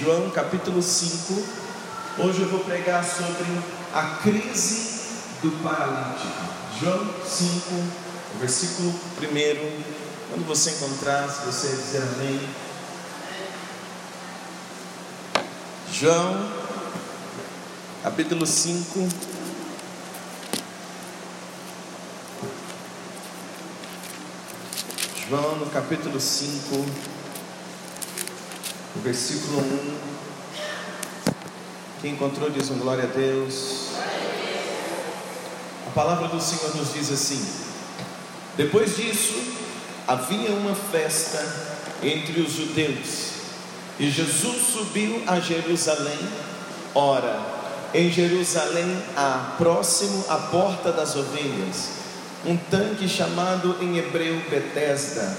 João capítulo 5. Hoje eu vou pregar sobre a crise do paralítico. João 5, versículo 1. Quando você encontrar, se você dizer amém. João capítulo 5. João no capítulo 5 o versículo 1. Quem encontrou diz um glória a Deus. A palavra do Senhor nos diz assim: Depois disso, havia uma festa entre os judeus, e Jesus subiu a Jerusalém. Ora, em Jerusalém há próximo à porta das ovelhas, um tanque chamado em hebreu Betesda.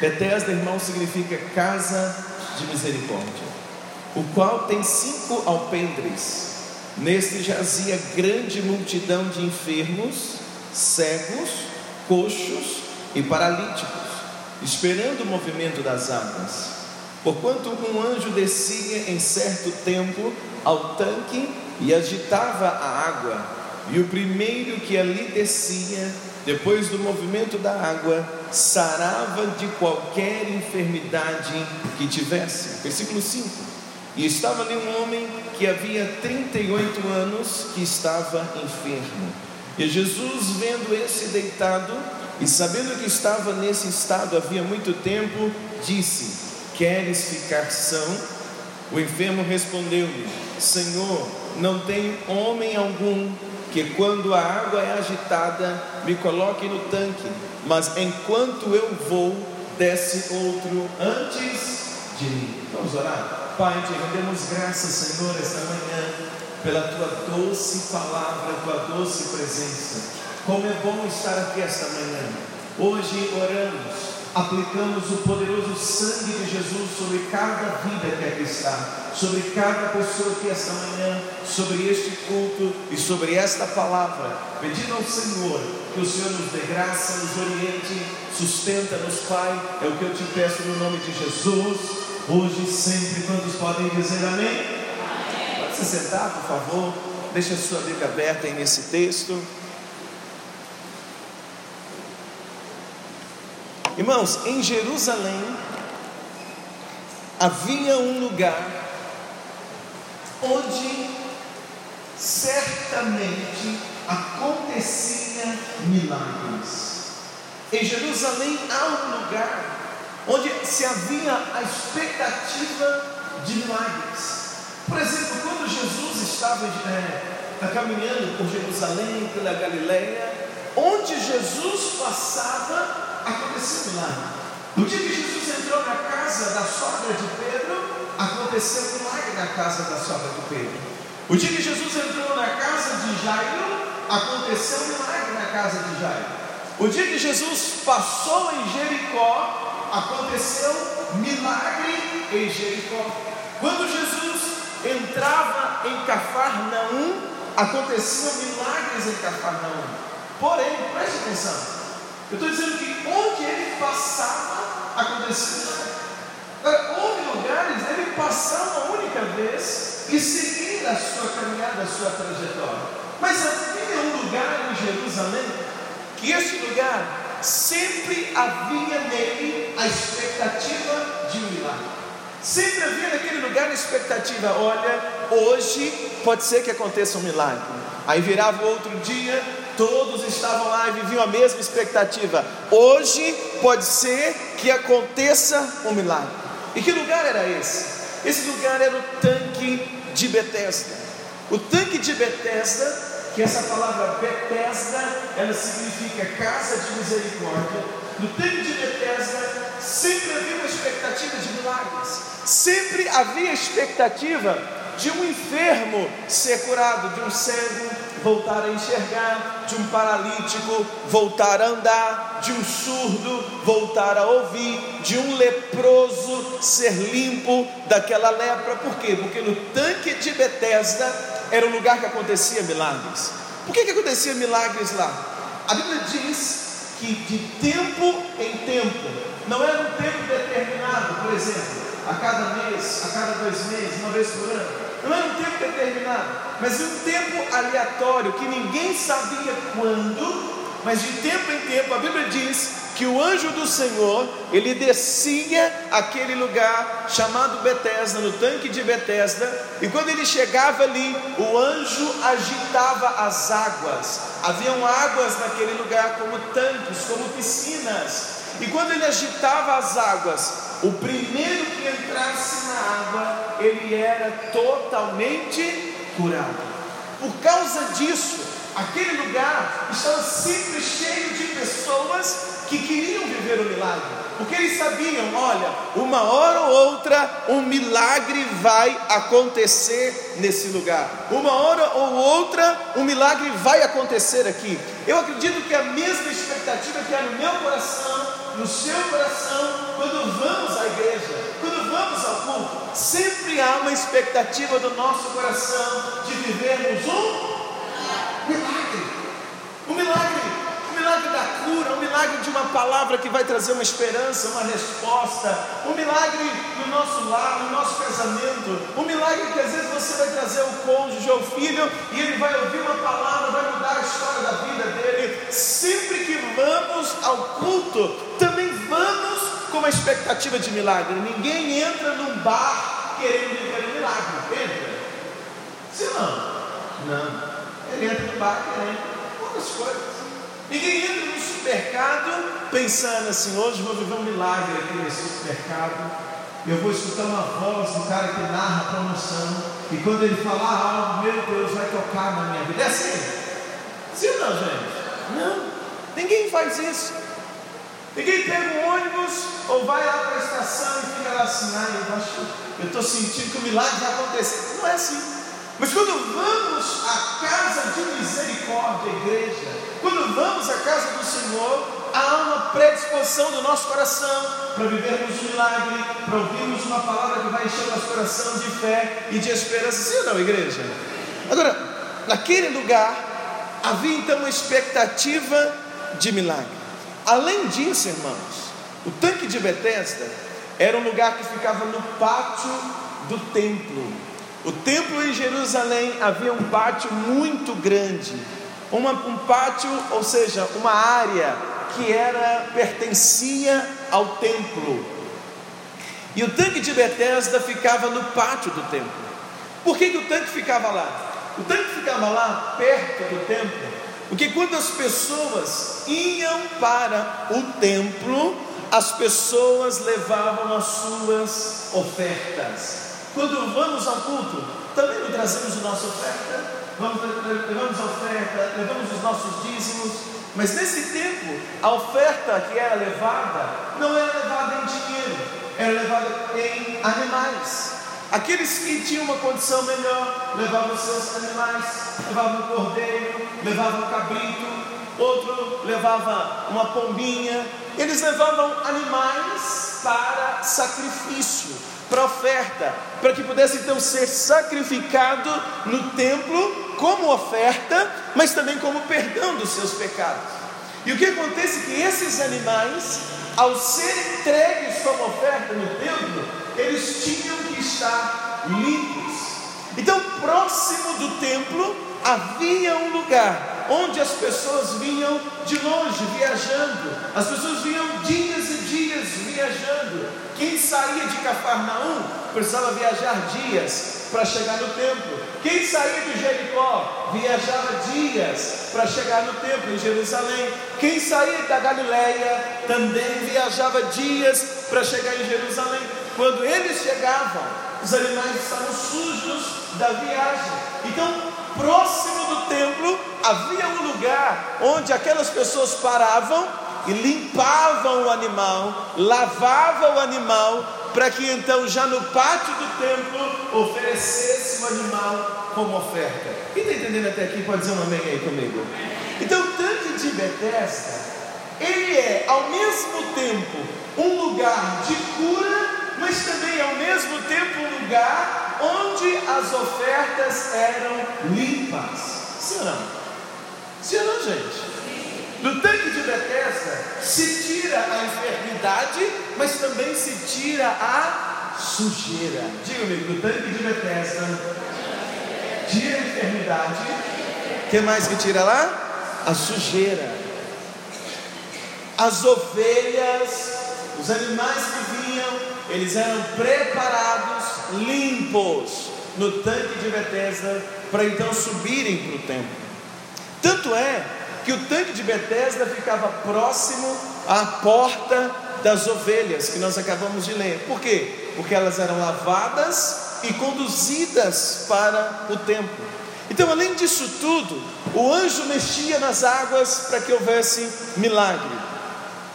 Betesda, irmão, significa casa de misericórdia, o qual tem cinco alpendres. Neste jazia grande multidão de enfermos, cegos, coxos e paralíticos, esperando o movimento das águas. Porquanto um anjo descia em certo tempo ao tanque e agitava a água, e o primeiro que ali descia, depois do movimento da água, sarava de qualquer enfermidade que tivesse. Versículo 5. E estava ali um homem que havia 38 anos que estava enfermo. E Jesus, vendo esse deitado e sabendo que estava nesse estado havia muito tempo, disse: Queres ficar são? O enfermo respondeu-lhe: Senhor, não tenho homem algum que quando a água é agitada, me coloque no tanque, mas enquanto eu vou, desce outro antes de mim. Vamos orar? Pai, te rendemos graças, Senhor, esta manhã, pela tua doce palavra, tua doce presença. Como é bom estar aqui esta manhã. Hoje oramos aplicamos o poderoso sangue de Jesus sobre cada vida que aqui está, sobre cada pessoa que esta manhã, sobre este culto e sobre esta palavra, pedindo ao Senhor que o Senhor nos dê graça, nos oriente, sustenta-nos, Pai, é o que eu te peço no nome de Jesus, hoje e sempre. Quantos podem dizer amém? amém. Pode se sentar, por favor, deixa a sua Bíblia aberta aí nesse texto. Irmãos, em Jerusalém havia um lugar onde certamente acontecia milagres. Em Jerusalém há um lugar onde se havia a expectativa de milagres. Por exemplo, quando Jesus estava é, caminhando por Jerusalém, pela Galileia, onde Jesus passava, aconteceu milagre. No dia que Jesus entrou na casa da sogra de Pedro, aconteceu um milagre na casa da sogra de Pedro. O dia que Jesus entrou na casa de Jairo, aconteceu um milagre na casa de Jairo. O dia que Jesus passou em Jericó, aconteceu milagre em Jericó. Quando Jesus entrava em Cafarnaum, aconteciam milagres em Cafarnaum. Porém, preste atenção, eu estou dizendo que onde ele passava, acontecia. Agora, houve lugares ele passar uma única vez e seguir a sua caminhada, a sua trajetória. Mas havia um lugar em Jerusalém que esse lugar sempre havia nele a expectativa de um milagre. Sempre havia naquele lugar a expectativa: olha, hoje pode ser que aconteça um milagre. Aí virava outro dia, Todos estavam lá e viviam a mesma expectativa. Hoje pode ser que aconteça um milagre. E que lugar era esse? Esse lugar era o tanque de Betesda. O tanque de Betesda, que essa palavra Betesda, ela significa casa de misericórdia. No tanque de Betesda sempre havia uma expectativa de milagres. Sempre havia expectativa de um enfermo ser curado, de um cego voltar a enxergar, de um paralítico voltar a andar, de um surdo voltar a ouvir, de um leproso ser limpo daquela lepra. Por quê? Porque no tanque de Betesda era um lugar que acontecia milagres. Por que, que acontecia milagres lá? A Bíblia diz que de tempo em tempo, não era um tempo determinado, por exemplo, a cada mês, a cada dois meses, uma vez por ano. Não era um tempo determinado, mas um tempo aleatório que ninguém sabia quando, mas de tempo em tempo a Bíblia diz que o anjo do Senhor, ele descia aquele lugar chamado Betesda, no tanque de Betesda, e quando ele chegava ali, o anjo agitava as águas. Haviam águas naquele lugar como tanques, como piscinas. E quando ele agitava as águas, o primeiro que entrasse na água, ele era totalmente curado. Por causa disso, aquele lugar estava sempre cheio de pessoas que queriam viver o milagre, porque eles sabiam: olha, uma hora ou outra um milagre vai acontecer nesse lugar, uma hora ou outra um milagre vai acontecer aqui. Eu acredito que a mesma expectativa que há no meu coração, no seu coração, quando vamos à igreja, quando vamos ao culto, sempre há uma expectativa do nosso coração de vivermos um milagre. Um milagre milagre da cura, um milagre de uma palavra que vai trazer uma esperança, uma resposta, um milagre no nosso lar, no nosso casamento, um milagre que às vezes você vai trazer o cônjuge ou o filho e ele vai ouvir uma palavra, vai mudar a história da vida dele. Sempre que vamos ao culto, com uma expectativa de milagre. Ninguém entra num bar querendo viver um milagre, entra? Se não, não. Ele entra no bar querendo outras coisas. Ninguém entra no supermercado pensando assim: hoje vou viver um milagre aqui nesse supermercado. Eu vou escutar uma voz do cara que narra a promoção. E quando ele falar algo, meu Deus, vai tocar na minha vida. É assim? Sim não, gente? Não. Ninguém faz isso. Ninguém pega um ônibus ou vai lá para a estação e fica lá assim, ah, eu estou sentindo que o milagre vai acontecer. Não é assim. Mas quando vamos à casa de misericórdia, igreja, quando vamos à casa do Senhor, há uma predisposição do nosso coração para vivermos um milagre, para ouvirmos uma palavra que vai encher nosso coração de fé e de esperança. Sim ou não, igreja? Agora, naquele lugar, havia então uma expectativa de milagre. Além disso, irmãos, o tanque de Betesda era um lugar que ficava no pátio do templo. O templo em Jerusalém havia um pátio muito grande, uma, um pátio, ou seja, uma área que era pertencia ao templo. E o tanque de Betesda ficava no pátio do templo. Por que, que o tanque ficava lá? O tanque ficava lá perto do templo, porque quando as pessoas iam para o templo, as pessoas levavam as suas ofertas. Quando vamos ao culto, também trazemos a nossa oferta, vamos, levamos a oferta, levamos os nossos dízimos, mas nesse tempo, a oferta que era levada não era levada em dinheiro, era levada em animais. Aqueles que tinham uma condição melhor levavam seus animais, levavam o cordeiro, levavam o cabrito, outro levava uma pombinha, eles levavam animais para sacrifício para oferta, para que pudesse então ser sacrificado no templo como oferta, mas também como perdão dos seus pecados. E o que acontece é que esses animais, ao serem entregues como oferta no templo, eles tinham que estar limpos. Então, próximo do templo havia um lugar onde as pessoas vinham de longe viajando, as pessoas vinham dias e dias viajando quem saía de Cafarnaum precisava viajar dias para chegar no templo. Quem saía de Jericó viajava dias para chegar no templo em Jerusalém. Quem saía da Galileia também viajava dias para chegar em Jerusalém. Quando eles chegavam, os animais estavam sujos da viagem. Então, próximo do templo havia um lugar onde aquelas pessoas paravam e limpavam o animal, lavavam o animal, para que então, já no pátio do templo, oferecesse o animal como oferta. Quem está entendendo até aqui pode dizer um amém aí comigo? Então, o tanque de Bethesda, ele é ao mesmo tempo um lugar de cura, mas também ao mesmo tempo um lugar onde as ofertas eram limpas. Sim ou não? Gente? No tanque de Bethesda se tira a enfermidade, mas também se tira a sujeira. Diga comigo, no tanque de Bethesda, tira a enfermidade. O que mais que tira lá? A sujeira. As ovelhas, os animais que vinham, eles eram preparados, limpos, no tanque de Bethesda, para então subirem para o templo. Tanto é que o tanque de Bethesda ficava próximo à porta das ovelhas que nós acabamos de ler. Por quê? Porque elas eram lavadas e conduzidas para o templo. Então, além disso tudo, o anjo mexia nas águas para que houvesse milagre.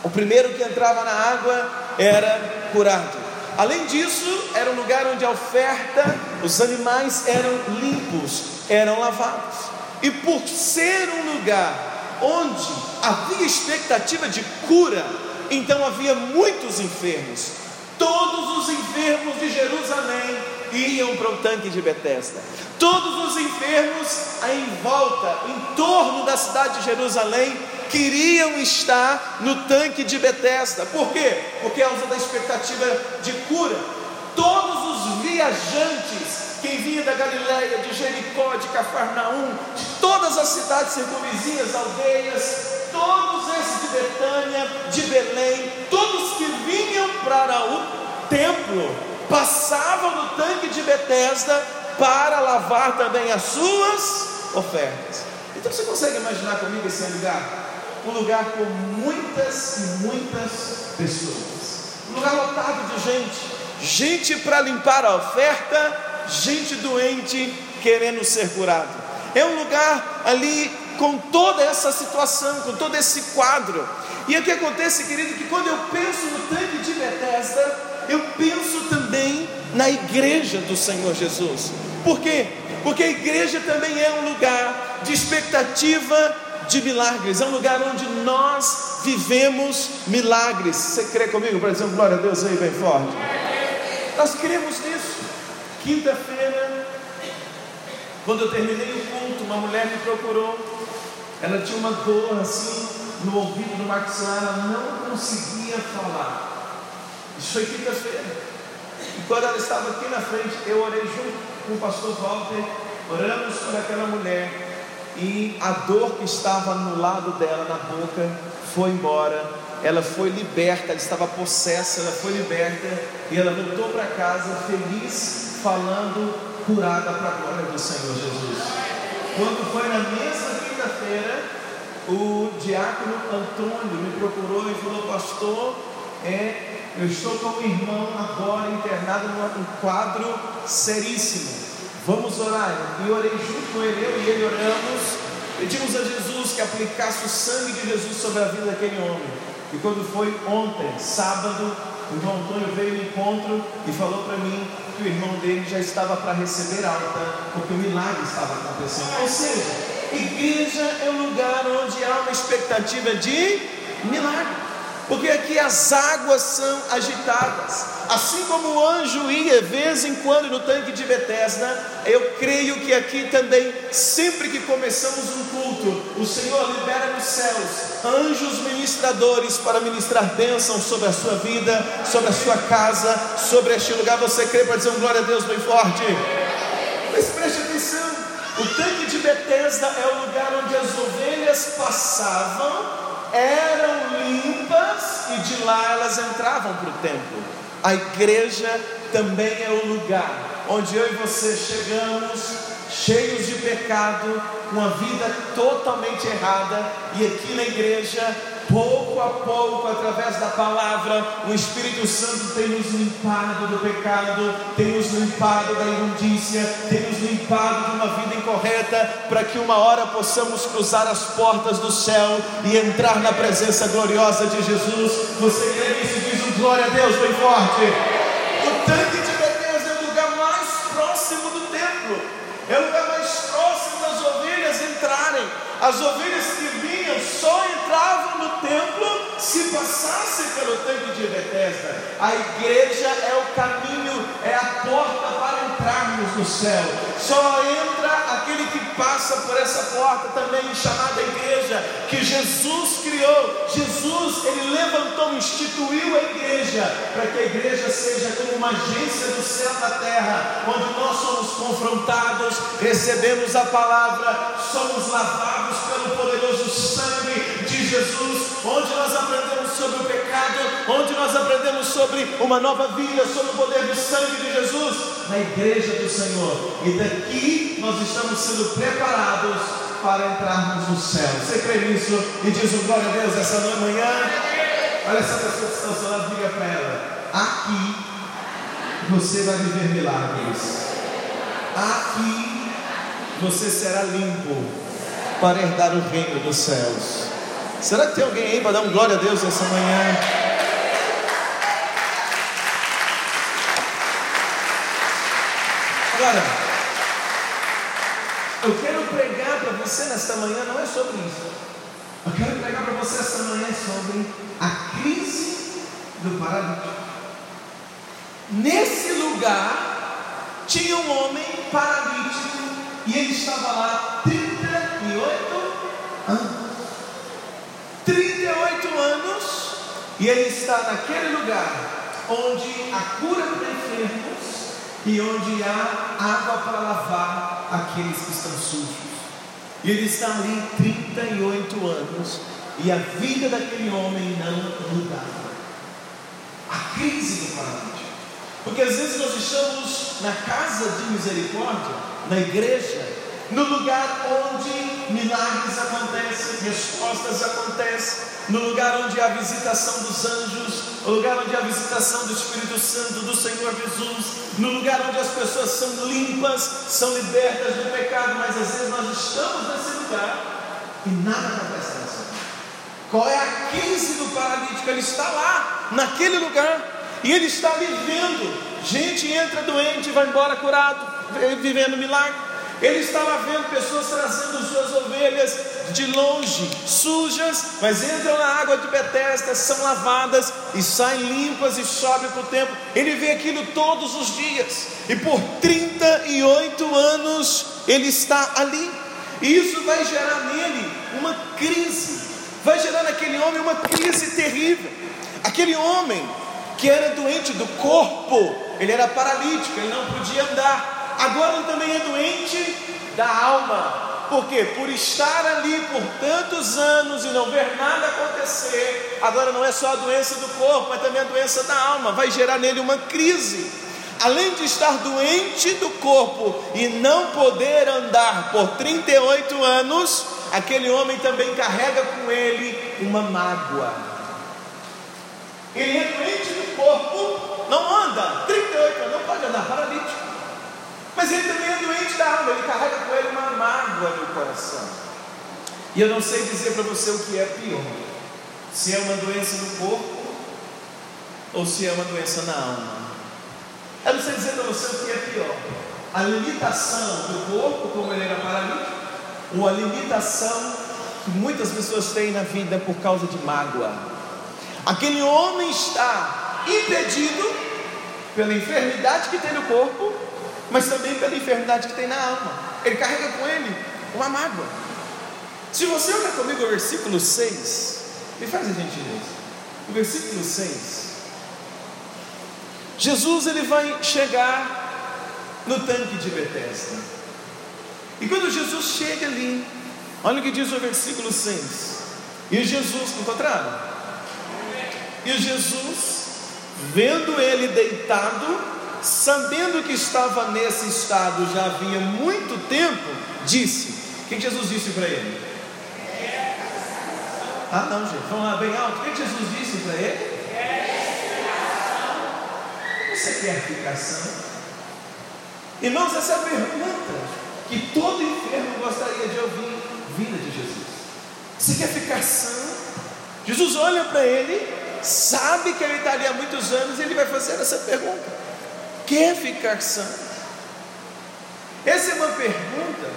O primeiro que entrava na água era curado. Além disso, era um lugar onde a oferta, os animais eram limpos, eram lavados. E por ser um lugar onde havia expectativa de cura, então havia muitos enfermos. Todos os enfermos de Jerusalém iam para o tanque de Betesda. Todos os enfermos em volta, em torno da cidade de Jerusalém, queriam estar no tanque de Betesda. Por quê? Por causa da expectativa de cura. Todos os viajantes quem vinha da Galiléia, de Jericó, de Cafarnaum, de todas as cidades circunvizinhas, aldeias, todos esses de Betânia, de Belém, todos que vinham para o templo, passavam no tanque de Betesda para lavar também as suas ofertas. Então você consegue imaginar comigo esse lugar? Um lugar com muitas e muitas pessoas. Um lugar lotado de gente. Gente para limpar a oferta gente doente querendo ser curado. É um lugar ali com toda essa situação, com todo esse quadro. E o que acontece, querido, que quando eu penso no tanque de Bethesda, eu penso também na igreja do Senhor Jesus. Por quê? Porque a igreja também é um lugar de expectativa de milagres, é um lugar onde nós vivemos milagres. Você crê comigo para dizer glória a Deus aí bem forte? Nós cremos nisso. Quinta-feira, quando eu terminei o culto, uma mulher me procurou. Ela tinha uma dor assim no ouvido do maxilar, ela não conseguia falar. Isso foi quinta-feira. E quando ela estava aqui na frente, eu orei junto com o pastor Walter, oramos por aquela mulher. E a dor que estava no lado dela, na boca, foi embora. Ela foi liberta, ela estava possessa, ela foi liberta. E ela voltou para casa feliz falando curada para a glória do Senhor Jesus. Quando foi na mesma quinta-feira, o diácono Antônio me procurou e falou, pastor, é, eu estou com um irmão agora internado num quadro seríssimo. Vamos orar. E orei junto com ele, eu e ele oramos. Pedimos a Jesus que aplicasse o sangue de Jesus sobre a vida daquele homem. E quando foi ontem, sábado, o irmão Antônio veio no encontro e falou para mim que o irmão dele já estava para receber alta, porque o milagre estava acontecendo. Ou seja, igreja é um lugar onde há uma expectativa de milagre porque aqui as águas são agitadas. Assim como o anjo ia vez em quando no tanque de Betesda, eu creio que aqui também, sempre que começamos um culto, o Senhor libera nos céus anjos ministradores para ministrar bênção sobre a sua vida, sobre a sua casa, sobre este lugar. Você crê para dizer um glória a Deus bem forte? Mas preste atenção: o tanque de Betesda é o lugar onde as ovelhas passavam eram limpas e de lá elas entravam para o templo. A igreja também é o lugar onde eu e você chegamos cheios de pecado, com a vida totalmente errada, e aqui na igreja pouco a pouco, através da palavra, o Espírito Santo tem nos limpado do pecado, tem nos limpado da imundícia, tem nos limpado de uma vida incorreta, para que uma hora possamos cruzar as portas do céu e entrar na presença gloriosa de Jesus. Você crê nisso? Diz um glória a Deus bem forte. O tanque de Deus é o lugar mais próximo do templo, é o lugar mais próximo das ovelhas entrarem. As ovelhas que vinham só entravam templo se passassem pelo templo de Bethesda. A igreja é o caminho, é a porta para entrarmos no céu. Só entra aquele que passa por essa porta também chamada igreja que Jesus criou. Jesus, ele levantou, instituiu a igreja para que a igreja seja como uma agência do céu na terra, onde nós somos confrontados, recebemos a palavra, somos lavados pelo poderoso sangue Jesus, onde nós aprendemos sobre o pecado, onde nós aprendemos sobre uma nova vida, sobre o poder do sangue de Jesus, na igreja do Senhor. E daqui nós estamos sendo preparados para entrarmos no céu. Você crê nisso? E diz um glória a Deus essa manhã. Olha essa pessoa que está ao seu lado, diga para ela: aqui você vai viver milagres. Aqui você será limpo para herdar o reino dos céus. Será que tem alguém aí para dar um glória a Deus essa manhã? Agora, eu quero pregar para você nesta manhã, não é sobre isso. Eu quero pregar para você esta manhã sobre a crise do paralítico. Nesse lugar tinha um homem paralítico e ele estava lá 38 anos. 38 anos e ele está naquele lugar onde a cura para enfermos e onde há água para lavar aqueles que estão sujos. E ele está ali 38 anos e a vida daquele homem não mudava. A crise do paralítico. Porque às vezes nós estamos na casa de misericórdia, na igreja, no lugar onde milagres acontecem, respostas acontecem, no lugar onde há a visitação dos anjos, no lugar onde há a visitação do Espírito Santo, do Senhor Jesus, no lugar onde as pessoas são limpas, são libertas do pecado, mas às vezes nós estamos nesse lugar e nada acontece nessa. Qual é a crise do paralítico? Ele está lá, naquele lugar, e ele está vivendo. Gente entra doente vai embora curado, vivendo milagre. Ele estava vendo pessoas trazendo suas ovelhas de longe, sujas, mas entram na água de Betesda, são lavadas e saem limpas e sobem para o tempo. Ele vê aquilo todos os dias, e por 38 anos ele está ali. E isso vai gerar nele uma crise, vai gerar naquele homem uma crise terrível. Aquele homem que era doente do corpo, ele era paralítico, ele não podia andar agora ele também é doente da alma. Por quê? Por estar ali por tantos anos e não ver nada acontecer, agora não é só a doença do corpo, mas também a doença da alma, vai gerar nele uma crise. Além de estar doente do corpo e não poder andar por 38 anos, aquele homem também carrega com ele uma mágoa. Ele é doente do corpo, não anda, 38 anos, não pode andar, paralítico. Mas ele também é doente da alma, ele carrega com ele uma mágoa no coração. E eu não sei dizer para você o que é pior: se é uma doença no corpo ou se é uma doença na alma. Eu não sei dizer para você o que é pior: a limitação do corpo, como ele era paralítico, ou a limitação que muitas pessoas têm na vida por causa de mágoa. Aquele homem está impedido pela enfermidade que tem no corpo mas também pela enfermidade que tem na alma. Ele carrega com ele uma mágoa. Se você olhar comigo o versículo 6, me faz a gentileza. O versículo 6. Jesus ele vai chegar no tanque de Betesda. E quando Jesus chega ali, olha o que diz o versículo 6. E Jesus, encontraram? E Jesus, vendo ele deitado sabendo que estava nesse estado já havia muito tempo, disse: O que Jesus disse para ele? Ah, não, gente, vamos lá bem alto. O que Jesus disse para ele? Você quer ficar sã? Irmãos, essa é a pergunta que todo enfermo gostaria de ouvir vinda de Jesus. Você quer ficar sã? Jesus olha para ele, sabe que ele está ali há muitos anos e ele vai fazer essa pergunta quer ficar santo? Essa é uma pergunta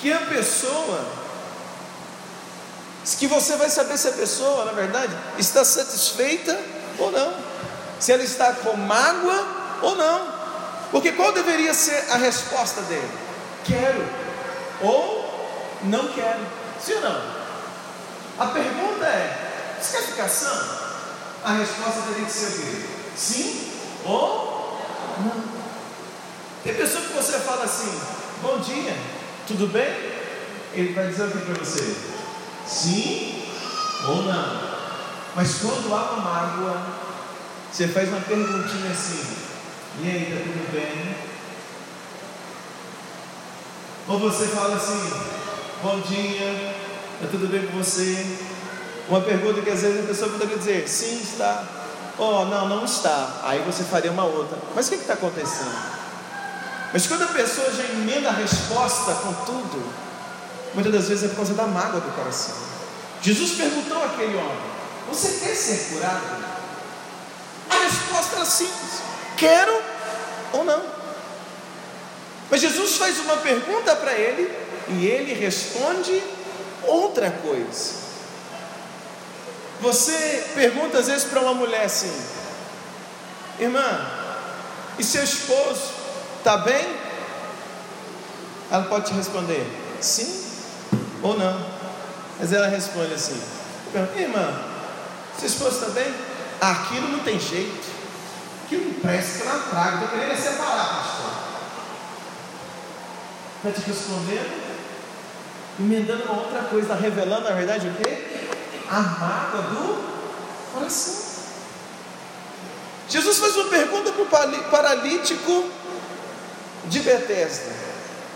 que a pessoa, que você vai saber se a pessoa, na verdade, está satisfeita ou não, se ela está com mágoa ou não, porque qual deveria ser a resposta dele? Quero ou não quero. Sim ou não? A pergunta é: você quer ficar sã? A resposta teria que ser o quê? Sim ou não? Tem pessoa que você fala assim: Bom dia, tudo bem? Ele vai dizer o que para você? Sim ou não? Mas quando há uma mágoa, você faz uma perguntinha assim: E aí, tá tudo bem? Ou você fala assim: Bom dia, tá tudo bem com você? Uma pergunta que às vezes a pessoa poderia dizer: Sim, está. Oh, não, não está. Aí você faria uma outra. Mas o que está acontecendo? Mas quando a pessoa já emenda a resposta com tudo, muitas das vezes é por causa da mágoa do coração. Jesus perguntou àquele homem: Você quer ser curado? A resposta era simples: Quero ou não. Mas Jesus faz uma pergunta para ele e ele responde outra coisa. Você pergunta às vezes para uma mulher assim: Irmã, e seu esposo está bem? Ela pode te responder sim ou não. Mas ela responde assim: Irmã, seu esposo está bem? Aquilo não tem jeito. Aquilo não presta, que ela traga. Estou querendo é separar, pastor. Está te respondendo? Emendando uma outra coisa, revelando na verdade o quê? A mágoa do coração. Jesus faz uma pergunta para o paralítico de Betesda.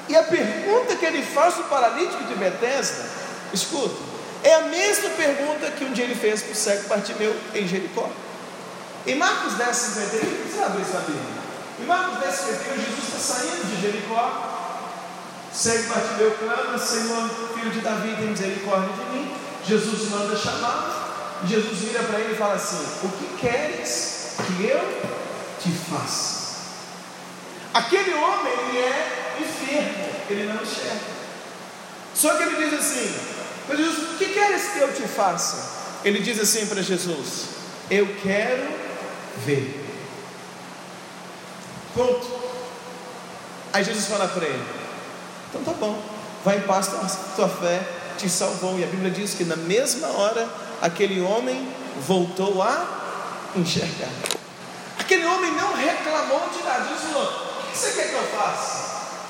E a pergunta que ele faz para o paralítico de Betesda, escuta, é a mesma pergunta que um dia ele fez para o cego Bartimeu em Jericó. Em Marcos 10, 51, você abre isso Bíblia. Em Marcos 10, 51, Jesus está saindo de Jericó. Cego Bartimeu clama, Senhor, filho de Davi, tem misericórdia de mim. Jesus manda chamar, Jesus vira para ele e fala assim: O que queres que eu te faça? Aquele homem, ele é enfermo, ele não enxerga. Só que ele diz assim: Jesus, o que queres que eu te faça? Ele diz assim para Jesus: Eu quero ver. Pronto. Aí Jesus fala para ele: Então tá bom, vai em paz, tua fé te salvou. E a Bíblia diz que na mesma hora aquele homem voltou a enxergar. Aquele homem não reclamou de nada. Disse: o que você quer que eu faça?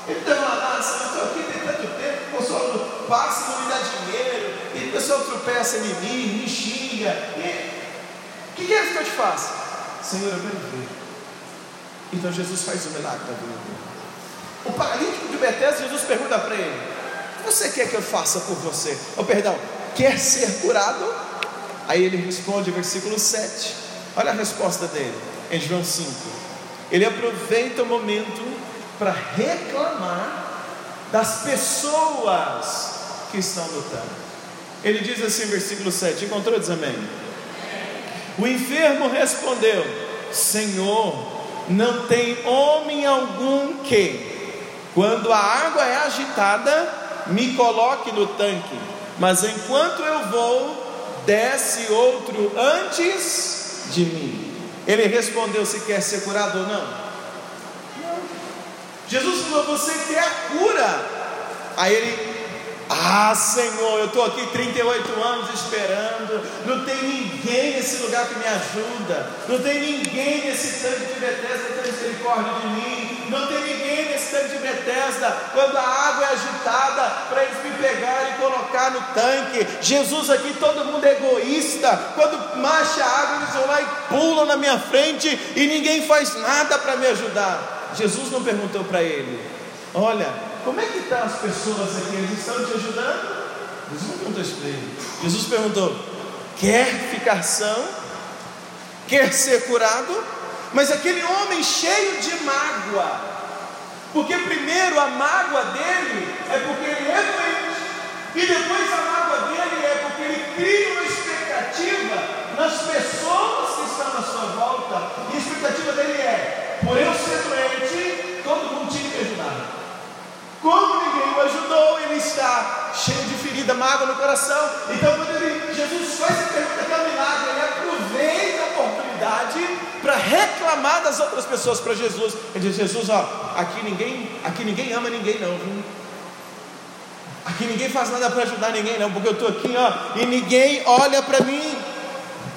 Ele deu uma lança, eu estou aqui tem tanto tempo, o pessoal passa, não me dá dinheiro, e o pessoal tropeça em mim, me xinga. O que quer que eu te faça? Senhor, eu quero ver. Então Jesus faz o milagre da vida. O paralítico de Betesda, Jesus pergunta para ele: você quer que eu faça por você? Oh, perdão, quer ser curado? Aí ele responde, versículo 7. Olha a resposta dele, em João 5. Ele aproveita o momento para reclamar das pessoas que estão lutando. Ele diz assim, versículo 7: Encontrou? Diz amém. O enfermo respondeu: Senhor, não tem homem algum que, quando a água é agitada, me coloque no tanque, mas enquanto eu vou, desce outro antes de mim. Ele respondeu se quer ser curado ou não. não. Jesus falou: Você quer a cura? Aí ele ah, Senhor, eu estou aqui 38 anos esperando. Não tem ninguém nesse lugar que me ajuda. Não tem ninguém nesse tanque de Bethesda que tem misericórdia de mim. Não tem ninguém nesse tanque de Bethesda quando a água é agitada para eles me pegarem e colocar no tanque. Jesus aqui, todo mundo é egoísta. Quando marcha a água, eles vão lá e pulam na minha frente e ninguém faz nada para me ajudar. Jesus não perguntou para ele: Olha, como é que estão as pessoas aqui? Eles estão te ajudando? Jesus não perguntou isso para ele. Jesus perguntou: quer ficar são? Quer ser curado? Mas aquele homem cheio de mágoa, porque primeiro a mágoa dele é porque ele é doente, e depois a mágoa dele é porque ele cria uma expectativa nas pessoas que estão na sua volta, e a expectativa dele é: por eu ser doente, todo mundo tinha. Como ninguém o ajudou, ele está cheio de ferida, mágoa no coração. Então, quando ele, Jesus faz essa pergunta que é um milagre, ele aproveita a oportunidade para reclamar das outras pessoas para Jesus. Ele diz: Jesus, ó, aqui ninguém, aqui ninguém ama ninguém, não. Viu? Aqui ninguém faz nada para ajudar ninguém, não, porque eu estou aqui, ó, e ninguém olha para mim,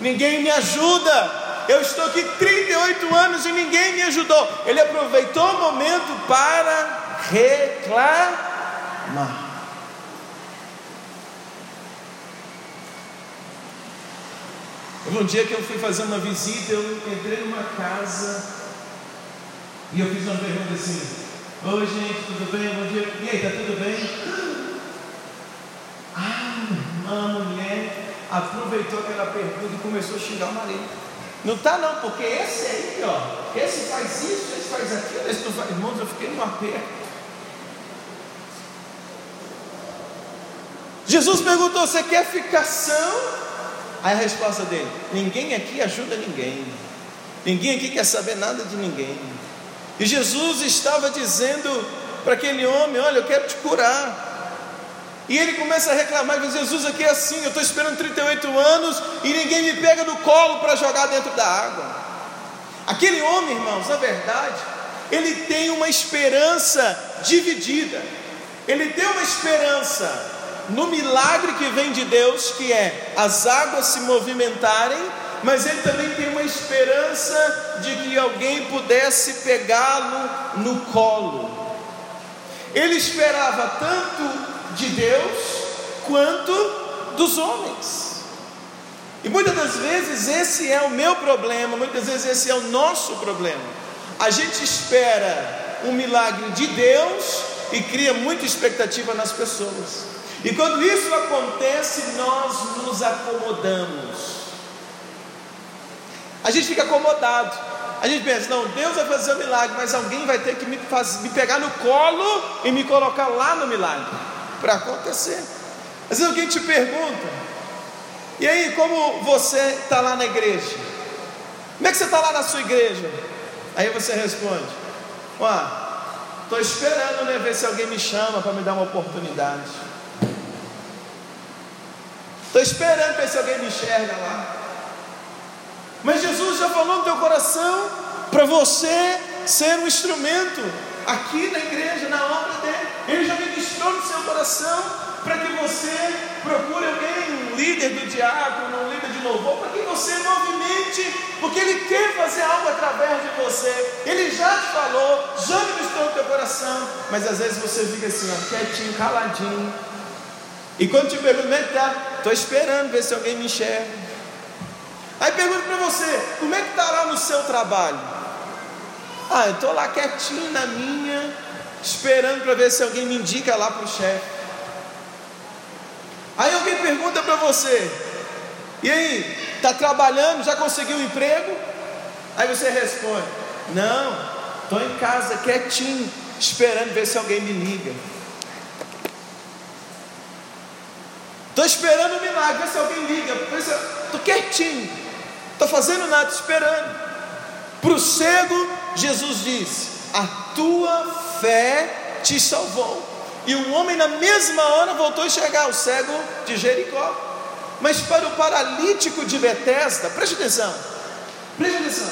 ninguém me ajuda. Eu estou aqui 38 anos e ninguém me ajudou. Ele aproveitou o momento para reclamar. Um dia que eu fui fazer uma visita, eu entrei numa casa e eu fiz uma pergunta assim: Oi gente, tudo bem? Bom dia. E aí, tá tudo bem? Ah, uma mulher aproveitou aquela pergunta e começou a xingar o marido. Não tá não, porque esse aí, ó, esse faz isso, esse faz aquilo, esse não faz. Irmãos, eu fiquei no aperto. Jesus perguntou: Você quer ficação? Aí a resposta dele: ninguém aqui ajuda ninguém, ninguém aqui quer saber nada de ninguém. E Jesus estava dizendo para aquele homem: Olha, eu quero te curar. E ele começa a reclamar: Jesus, aqui é assim, eu estou esperando 38 anos e ninguém me pega no colo para jogar dentro da água. Aquele homem, irmãos, na verdade, ele tem uma esperança dividida. Ele tem uma esperança no milagre que vem de Deus, que é as águas se movimentarem, mas ele também tem uma esperança de que alguém pudesse pegá-lo no colo. Ele esperava tanto de Deus quanto dos homens. E muitas das vezes esse é o meu problema, muitas vezes esse é o nosso problema. A gente espera um milagre de Deus e cria muita expectativa nas pessoas. E quando isso acontece, nós nos acomodamos. A gente fica acomodado. A gente pensa, não, Deus vai fazer o um milagre, mas alguém vai ter que me, faz, me pegar no colo e me colocar lá no milagre para acontecer. Às vezes alguém te pergunta, e aí, como você está lá na igreja? Como é que você está lá na sua igreja? Aí você responde: Estou esperando né, ver se alguém me chama para me dar uma oportunidade. Estou esperando ver se alguém me enxerga lá. Mas Jesus já falou no teu coração para você ser um instrumento aqui na igreja, na obra dele. Ele já ministrou no seu coração para que você procure alguém, um líder do diácono, um líder de louvor, para que você movimente, porque ele quer fazer algo através de você. Ele já te falou, já ministrou no teu coração, mas às vezes você fica assim, ó, quietinho, caladinho e quando te está? Estou esperando ver se alguém me enxerga. Aí pergunto para você, como é que está lá no seu trabalho? Ah, eu estou lá quietinho na minha, esperando para ver se alguém me indica lá para o chefe. Aí alguém pergunta para você, e aí, está trabalhando, já conseguiu um emprego? Aí você responde, não, estou em casa quietinho, esperando ver se alguém me liga. Estou esperando o milagre, ver se alguém liga. Estou quietinho, estou fazendo nada, esperando. Para o cego, Jesus disse: A tua fé te salvou. E o homem, na mesma hora, voltou a enxergar o cego de Jericó. Mas para o paralítico de Betesda, preste atenção, preste atenção.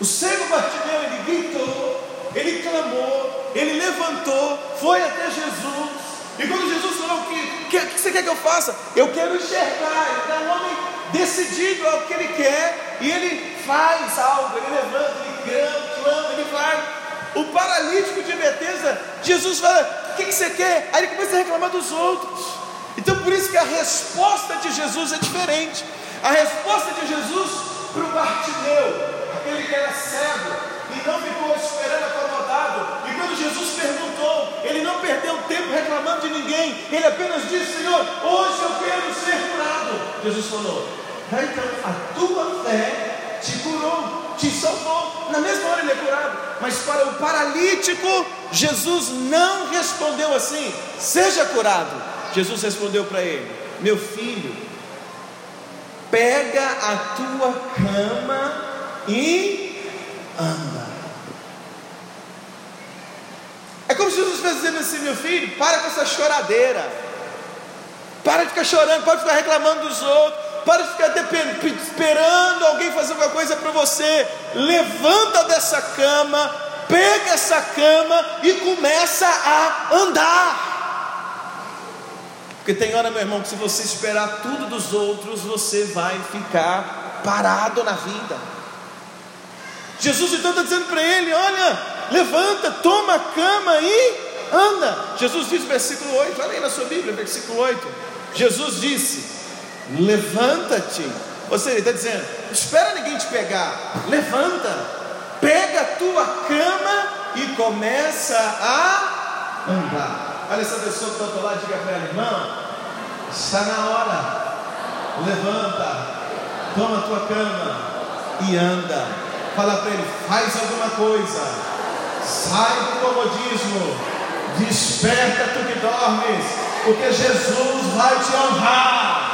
O cego Bartimeu, ele gritou, ele clamou, ele levantou, foi até Jesus e quando Jesus falou: O que, que, que você quer que eu faça? Eu quero enxergar. Ele é um homem decidido ao que ele quer. E ele faz algo. Ele levanta, ele clama, ele vai. O paralítico de Betesda, Jesus fala: O que, que você quer? Aí ele começa a reclamar dos outros. Então por isso que a resposta de Jesus é diferente. A resposta de Jesus para o Bartimeu, aquele que era cego e não ficou esperando quando Jesus perguntou, ele não perdeu tempo reclamando de ninguém, ele apenas disse: Senhor, hoje eu quero ser curado. Jesus falou: então a tua fé te curou, te salvou. Na mesma hora ele é curado, mas para o paralítico, Jesus não respondeu assim: seja curado. Jesus respondeu para ele: meu filho, pega a tua cama e anda. É como se Jesus estivesse dizendo assim: meu filho, para com essa choradeira. Para de ficar chorando, para de ficar reclamando dos outros, para de ficar esperando alguém fazer alguma coisa para você. Levanta dessa cama, pega essa cama e começa a andar. Porque tem hora, meu irmão, que se você esperar tudo dos outros, você vai ficar parado na vida. Jesus então está dizendo para ele: Olha, levanta, toma a cama e anda. Jesus diz, versículo 8, olha aí na sua Bíblia, versículo 8. Jesus disse: Levanta-te. Ou seja, ele está dizendo: Espera ninguém te pegar, levanta, pega a tua cama e começa a andar. Olha essa pessoa que está do lado, diga para ela, irmão, está na hora, levanta, toma a tua cama e anda. Fala para ele, faz alguma coisa, sai do comodismo, desperta tu que dormes, porque Jesus vai te honrar.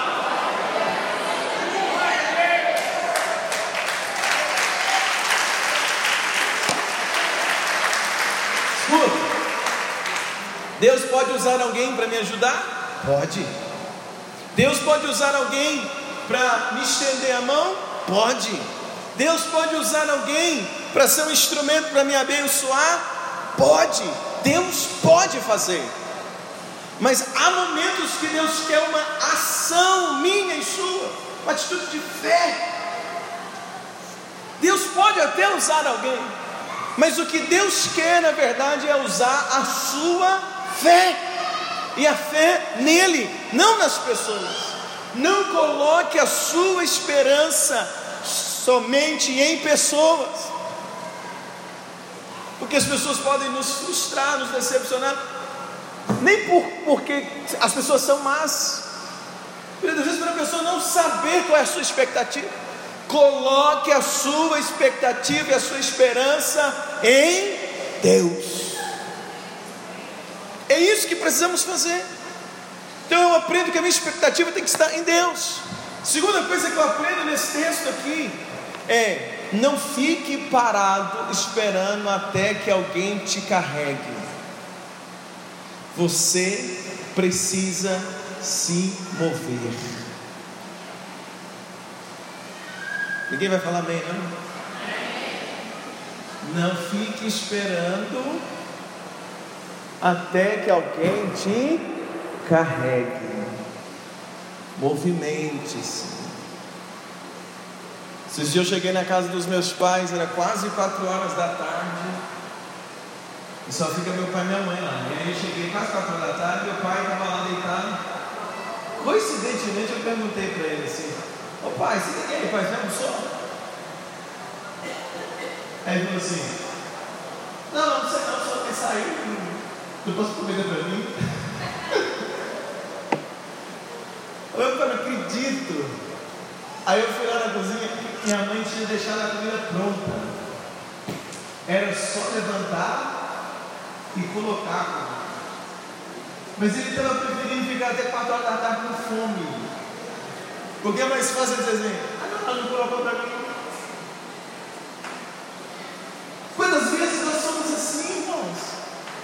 Escuta, Deus pode usar alguém para me ajudar? Pode. Deus pode usar alguém para me estender a mão? Pode. Deus pode usar alguém para ser um instrumento para me abençoar? Pode, Deus pode fazer. Mas há momentos que Deus quer uma ação minha e sua, uma atitude de fé. Deus pode até usar alguém, mas o que Deus quer, na verdade, é usar a sua fé, e a fé nele, não nas pessoas. Não coloque a sua esperança somente em pessoas. Porque as pessoas podem nos frustrar, nos decepcionar, nem por, porque as pessoas são más, às vezes para a pessoa não saber qual é a sua expectativa. Coloque a sua expectativa e a sua esperança em Deus. É isso que precisamos fazer. Então eu aprendo que a minha expectativa tem que estar em Deus. Segunda coisa que eu aprendo nesse texto aqui é: não fique parado esperando até que alguém te carregue. Você precisa se mover. Ninguém vai falar amém, não? Não fique esperando até que alguém te carregue. Movimente-se. Esses dias eu cheguei na casa dos meus pais, era quase quatro horas da tarde. E só fica meu pai e minha mãe lá. E aí eu cheguei quase quatro horas da tarde, meu pai estava lá deitado. Coincidentemente eu perguntei para ele assim, ô pai, você tem aí, pai, já almoçou? Aí ele falou assim, não, não sei não, só quer sair, não posso comer para mim. eu não acredito. Aí eu fui lá na cozinha, minha mãe tinha deixado a comida pronta. Era só levantar e colocar. Mas ele estava preferindo ficar até 4 horas da tarde com fome. Porque é mais fácil dizer assim, ah não, ela não colocou para mim. Quantas vezes nós somos assim, irmãos?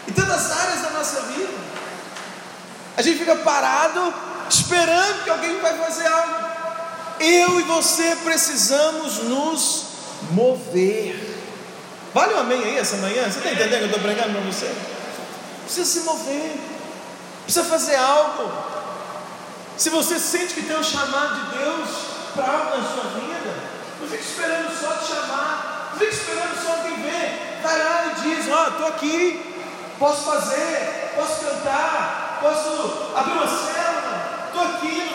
Em tantas áreas da nossa vida. A gente fica parado, esperando que alguém vai fazer algo. Eu e você precisamos nos mover. Vale um amém aí essa manhã? Você está entendendo que eu estou pregando para você? Precisa se mover, precisa fazer algo. Se você sente que tem um chamado de Deus para algo na sua vida, não fique esperando só te chamar, não fique esperando só alguém ver. Vai lá e diz: Ó, oh, estou aqui, posso fazer, posso cantar, posso abrir uma célula, estou aqui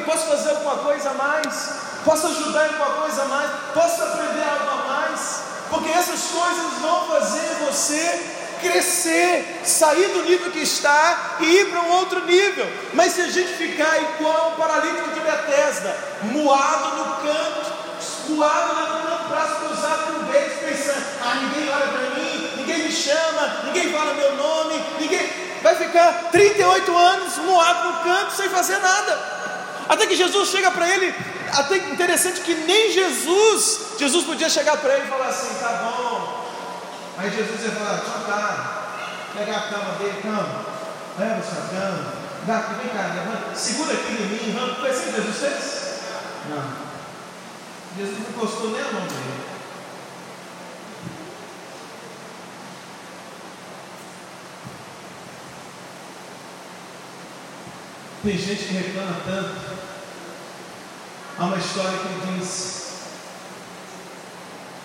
posso fazer alguma coisa a mais? Posso ajudar em alguma coisa a mais? Posso aprender algo a mais? Porque essas coisas vão fazer você crescer, sair do nível que está e ir para um outro nível. Mas se a gente ficar igual um paralítico de Bethesda, moado no canto, moado no braço cruzado com o beijo, pensando: ah, ninguém olha para mim, ninguém me chama, ninguém fala meu nome, ninguém vai ficar 38 anos moado no canto sem fazer nada. Até que Jesus chega para ele, até interessante que nem Jesus, Jesus podia chegar para ele e falar assim, tá bom. Aí Jesus ia falar, tchau, tá, pegar a cama dele, cama, leva sua cama, dá, vem cá, levanta, segura aqui em mim, vamos, foi assim Jesus fez? Não. Jesus não encostou nem a mão dele. Tem gente que reclama tanto. Há uma história que diz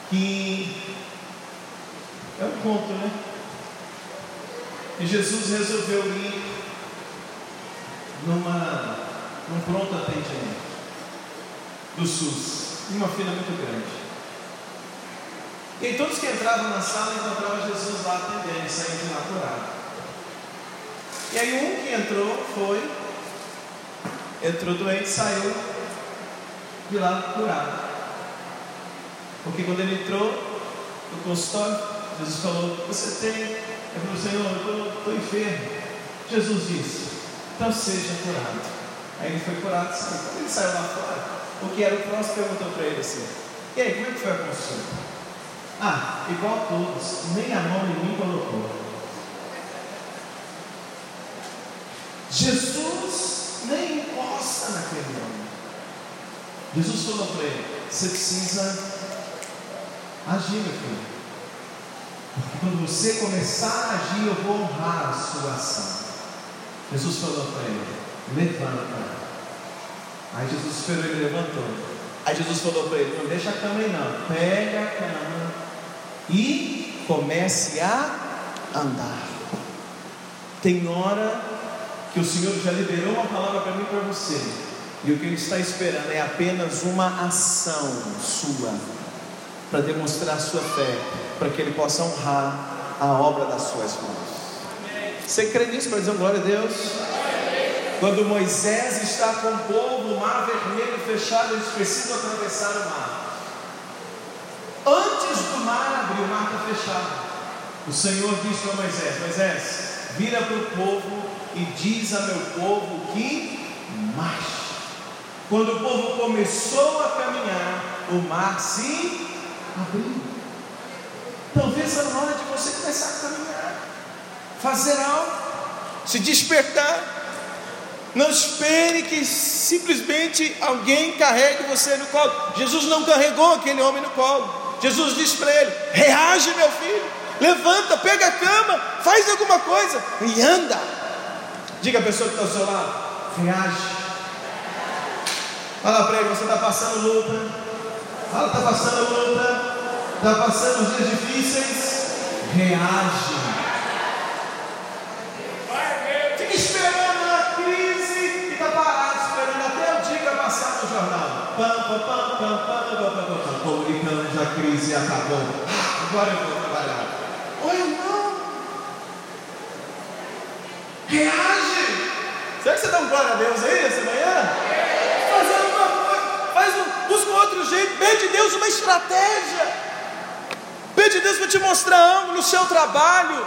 que é um conto, né? E Jesus resolveu ir numa, num pronto atendimento do SUS, em uma fila muito grande. E aí todos que entravam na sala encontravam Jesus lá atendendo saindo de lá curado. E aí um que entrou foi, entrou doente, saiu de lá curado. Porque quando ele entrou no consultório, Jesus falou, você tem, ele falou, Senhor, eu estou enfermo. Jesus disse, então seja curado. Aí ele foi curado e saiu. Quando ele saiu lá fora, o que era o próximo perguntou para ele assim, e aí, como é que foi a consulta? Ah, igual a todos, nem a mão em mim colocou. Jesus nem encosta naquele homem. Jesus falou para ele: você precisa agir, meu filho. Porque quando você começar a agir, eu vou honrar a sua ação. Jesus falou para ele: levanta. Aí Jesus esperou ele levantou. Aí Jesus falou para ele: não deixa a cama aí não, pega a cama e comece a andar. Tem hora que o Senhor já liberou uma palavra para mim e para você, e o que Ele está esperando é apenas uma ação sua, para demonstrar sua fé, para que Ele possa honrar a obra das suas mãos. Você crê nisso para dizer glória a Deus? Quando Moisés está com o povo, o mar vermelho fechado, eles precisam atravessar o mar. Antes do mar abrir, o mar está fechado. O Senhor disse a Moisés: Moisés, vira para o povo e diz a meu povo que marche. Quando o povo começou a caminhar, o mar se abriu. Talvez a hora de você começar a caminhar, fazer algo, se despertar. Não espere que simplesmente alguém carregue você no colo. Jesus não carregou aquele homem no colo. Jesus disse para ele: reage, meu filho, levanta, pega a cama, faz alguma coisa e anda. Diga a pessoa que está ao seu lado: reage. Fala para ele: você está passando luta. Fala, está passando luta. Está passando dias difíceis. Reage. Fica esperando a crise e está parado, esperando até o dia que vai passar no jornal. Pam, pam, pam, pam, pam, pam, pam, pam, comunicando a crise acabou. Agora eu vou trabalhar. Olha, não. Reage. Será que você dá um glória a Deus aí essa manhã? Faz um, busca um outro jeito. Pede Deus uma estratégia. Pede Deus para te mostrar algo no seu trabalho.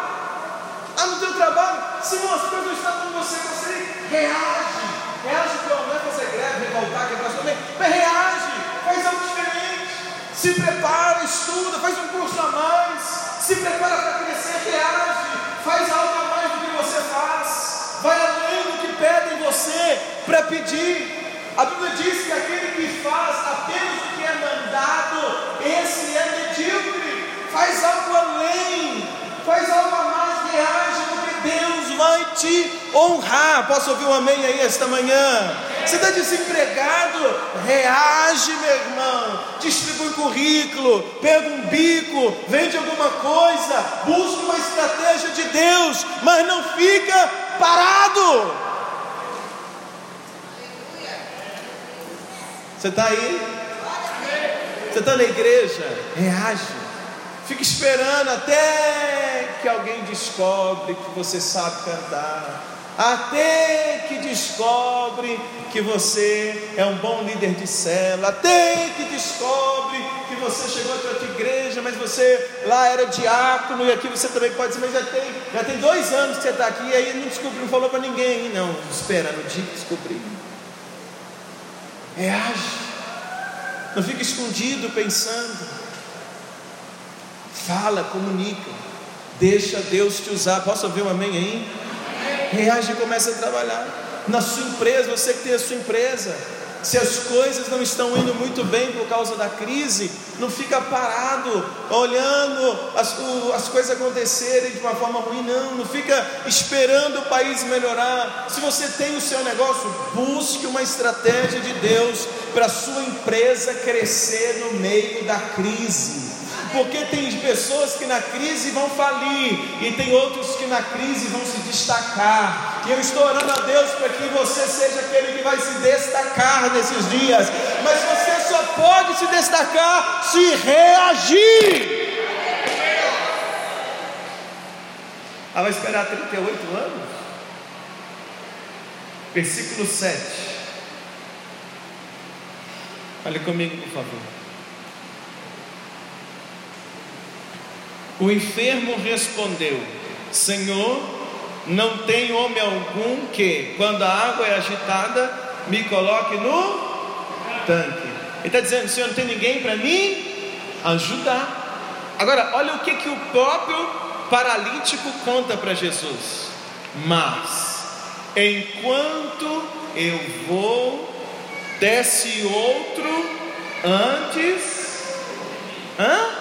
Ah, no teu trabalho, se as coisas estão com você, você reage. Reage pelo menos fazer greve, revoltar, quebrar sua mente. Mas reage, faz algo diferente. Se prepara, estuda, faz um curso a mais. Se prepara para crescer, reage. Faz algo a mais do que você faz. Vai além do que pedem você para pedir. A Bíblia diz que aquele que faz apenas o que é mandado, esse é medíocre. Faz algo além, faz algo a mais, reage, porque Deus vai te honrar. Posso ouvir um amém aí esta manhã? Você está desempregado? Reage, meu irmão. Distribui currículo, pega um bico, vende alguma coisa, busca uma estratégia de Deus, mas não fica parado. Você está aí? Você está na igreja? Reage. Fica esperando até que alguém descobre que você sabe cantar. Até que descobre que você é um bom líder de cela, até que descobre que você chegou a outra igreja, mas você lá era diácono e aqui você também pode ser, mas já tem, já tem dois anos que você está aqui e aí não descobriu, não falou para ninguém, não, espera no dia que descobrir. Reage, não fica escondido pensando. Fala, comunica. Deixa Deus te usar. Posso ouvir um amém aí? Reage e começa a trabalhar. Na sua empresa, você que tem a sua empresa, se as coisas não estão indo muito bem por causa da crise, não fica parado olhando as, as coisas acontecerem de uma forma ruim, não, não fica esperando o país melhorar. Se você tem o seu negócio, busque uma estratégia de Deus para a sua empresa crescer no meio da crise porque tem pessoas que na crise vão falir e tem outros que na crise vão se destacar. E eu estou orando a Deus para que você seja aquele que vai se destacar nesses dias, mas você só pode se destacar se reagir. Ah, vai esperar 38 anos? Versículo 7. Olha comigo, por favor. O enfermo respondeu: Senhor, não tem homem algum que, quando a água é agitada, me coloque no tanque. Ele está dizendo: Senhor, não tem ninguém para me ajudar. Agora, olha o que, que o próprio paralítico conta para Jesus. Mas, enquanto eu vou, desce outro antes. Hã?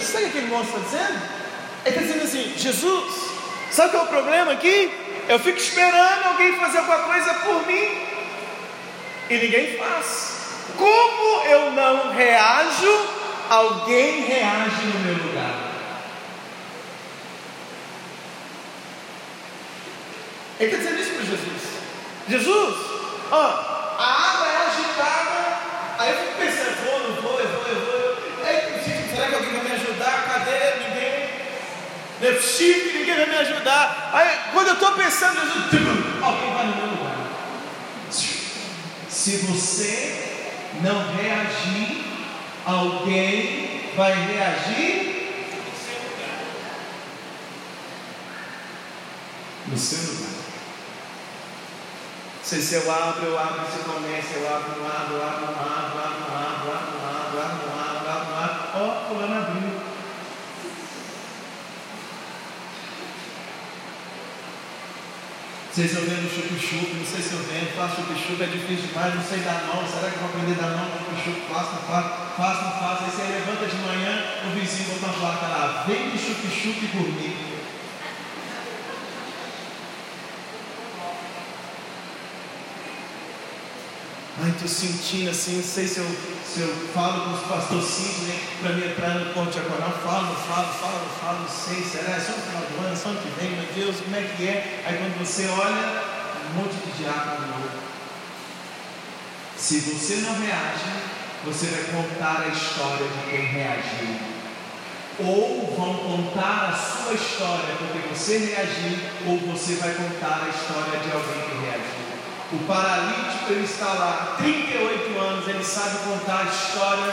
Sabe o que ele está dizendo? Ele está dizendo assim: Jesus, sabe qual é o problema aqui? Eu fico esperando alguém fazer alguma coisa por mim e ninguém faz. Como eu não reajo, alguém reage no meu lugar. Ele está dizendo isso para Jesus. Jesus, ó, a água é agitada. Aí eu fico pensando, vou, eu vou. Será que alguém vai me ajudar? Cadê? Ninguém. Não é possível que ninguém vai me ajudar. Aí, quando eu estou pensando, Jesus, alguém vai no meu lugar. Se você não reagir, alguém vai reagir no seu lugar. Se, se eu abro, eu abro, se eu começo, eu abro, eu abro, eu abro, eu abro, eu abro, eu abro, eu abro, eu abro, eu abro, ó, oh, fulano abriu. Vocês eu vendo chup-chup, não sei se eu vendo, faço chup-chup, é difícil demais, não sei dar não, será que eu vou aprender a dar não, chup-chup, faço, não faço, faço, não faço, aí você levanta de manhã, o vizinho botou uma placa lá, vem de chup-chup por mim. Ai, estou sentindo assim, não sei se eu, se eu falo com os pastores Sidney para me entrar no ponto diagonal, falo, falo, falo, falo, não sei, será? É só no final do ano, só ano que vem, meu Deus, como é que é? Aí quando você olha, um monte de diácono no outro. Se você não reage, você vai contar a história de quem reagiu. Ou vão contar a sua história porque você reagiu, ou você vai contar a história de alguém que reagiu. O paralítico ele está lá, 38 anos, ele sabe contar a história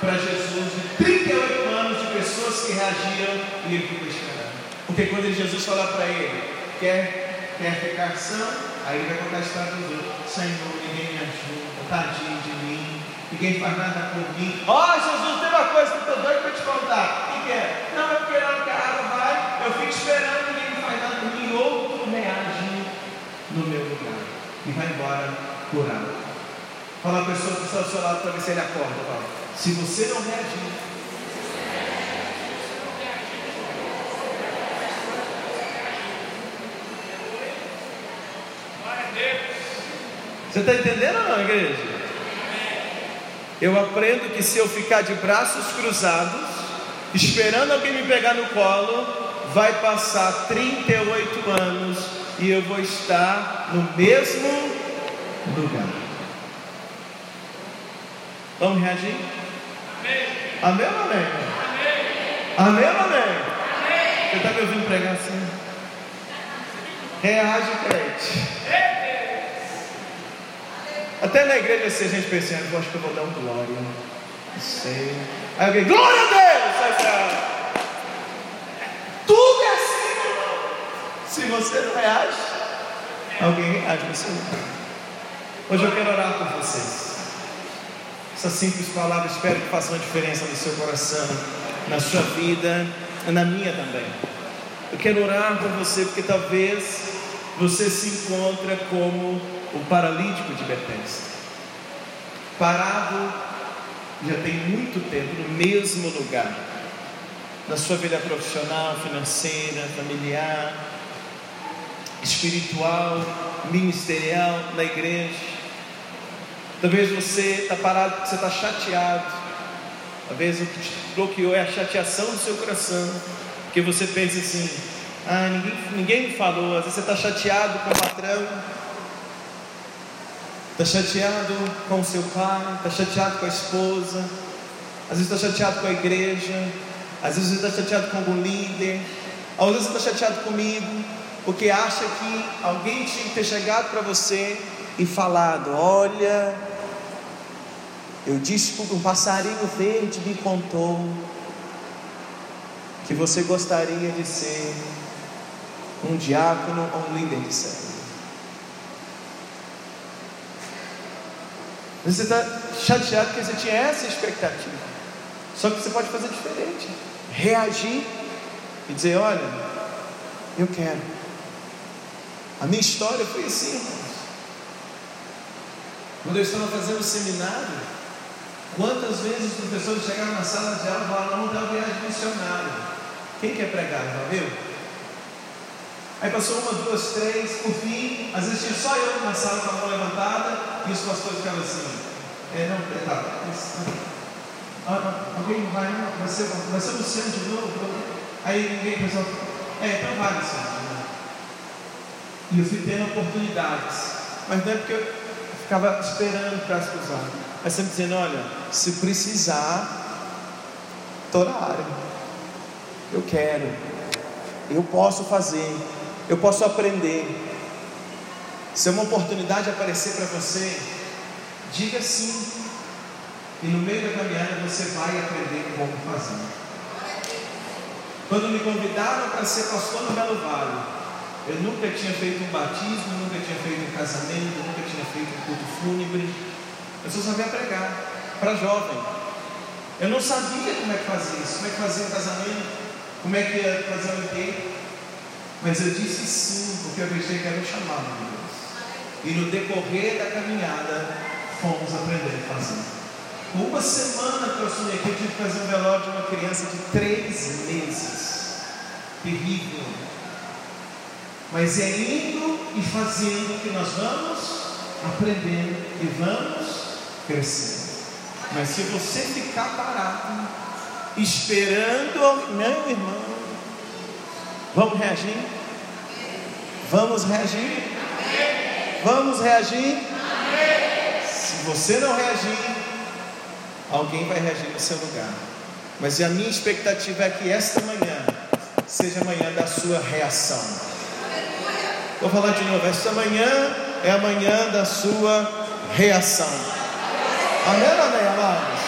para Jesus de 38 anos de pessoas que reagiram e ele ficou esperando. Porque quando Jesus falar para ele, quer, quer ficar são, aí ele vai contar a história dos outros. Senhor, ninguém me ajuda, tadinho de mim, ninguém faz nada por mim. Ó oh, Jesus, tem uma coisa que eu estou doido para te contar. O que é? Não, é porque na hora que a água vai, eu fico esperando, ninguém faz nada por mim, outro reage no meu lugar embora curado. Fala a pessoa que está ao seu lado para ver se ele acorda. Fala. Se você não reagir, Você está entendendo ou não, igreja? Eu aprendo que se eu ficar de braços cruzados, esperando alguém me pegar no colo, vai passar 38 anos e eu vou estar no mesmo lugar. Vamos reagir? Amém. Amém amém? Amém. Amém? Você está me ouvindo pregar assim? Reage, crente. Até na igreja, se a gente pensando, eu acho que eu vou dar um glória. Não sei. Aí alguém, glória a Deus! Tudo é assim. Se você não reage, alguém reage seu lugar. Hoje eu quero orar por vocês. Essas simples palavras espero que façam uma diferença no seu coração, na sua vida, na minha também. Eu quero orar por você porque talvez você se encontre como o paralítico de Betesda. parado já tem muito tempo no mesmo lugar, na sua vida profissional, financeira, familiar, espiritual, ministerial, na igreja. Talvez você está parado você está chateado. Talvez o que te bloqueou é a chateação do seu coração. Porque você pensa assim, ah, ninguém, ninguém me falou. Às vezes você está chateado com o patrão, está chateado com o seu pai, está chateado com a esposa, às vezes está chateado com a igreja, às vezes está chateado com algum líder, às vezes está chateado comigo, porque acha que alguém tinha que ter chegado para você e falado: Olha, eu disse que um passarinho verde me contou que você gostaria de ser um diácono ou um líder de. Você está chateado porque você tinha essa expectativa. Só que você pode fazer diferente. Reagir e dizer: Olha, eu quero. A minha história foi assim, irmãos. Quando eu estava fazendo seminário, quantas vezes os professores chegavam na sala de aula e falavam: Vamos dar viagem missionária. Quem quer pregar? Já viu? Aí passou uma, duas, três, por fim, às vezes tinha só eu na sala com a mão levantada e os pastores ficavam assim. É, não, é, tá. Ah, não, alguém vai, não, vai ser, vai ser Luciano de novo. Aí ninguém pensou, é, então vai, Luciano. E eu fui tendo oportunidades, mas não é porque eu ficava esperando para se usar, mas sempre dizendo: olha, se precisar, estou na área, eu quero, eu posso fazer eu posso aprender. Se é uma oportunidade aparecer para você, diga sim. E no meio da caminhada você vai aprender como fazer. Quando me convidaram para ser pastor no Belo Vale, eu nunca tinha feito um batismo, nunca tinha feito um casamento, nunca tinha feito um culto fúnebre. Eu só sabia pregar para jovem. Eu não sabia como é que fazia isso, como é que fazia um casamento, como é que ia fazer um enterro. Mas eu disse sim, porque eu acreditei que era o chamado de Deus. E no decorrer da caminhada, fomos aprender a fazer. Uma semana que eu assumi aqui, eu tive que fazer um velório de uma criança de três meses. Terrível. Mas é indo e fazendo que nós vamos aprendendo e vamos crescendo. Mas se você ficar parado, esperando, meu irmão, Vamos reagir? Vamos reagir? Vamos reagir? Se você não reagir, alguém vai reagir no seu lugar. Mas a minha expectativa é que esta manhã seja a manhã da sua reação. Vou falar de novo, esta manhã é a manhã da sua reação. Amém amém, amados?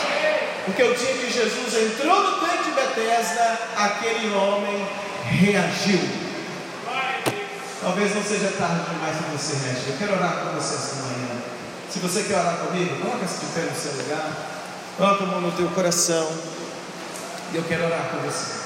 Porque o dia que Jesus entrou no templo de Betesda, aquele homem reagiu. Talvez não seja tarde demais para você reagir. Eu quero orar com você esta manhã. Se você quer orar comigo, coloca-se de pé no seu lugar. Coloca a mão no teu coração. E eu quero orar com você.